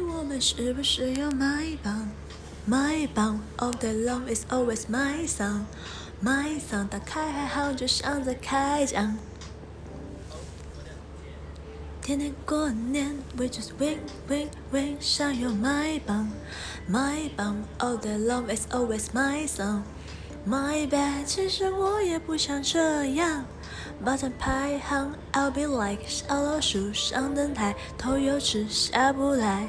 我们是不是要买榜？买榜，All day long is always my song。My song，打开还好，就像在开讲。天天过年，We just win win win，想要买榜，买榜，All day long is always my song。My bad，其实我也不想这样。霸占排行，I'll be like 小老鼠上灯台，头又吃下不来。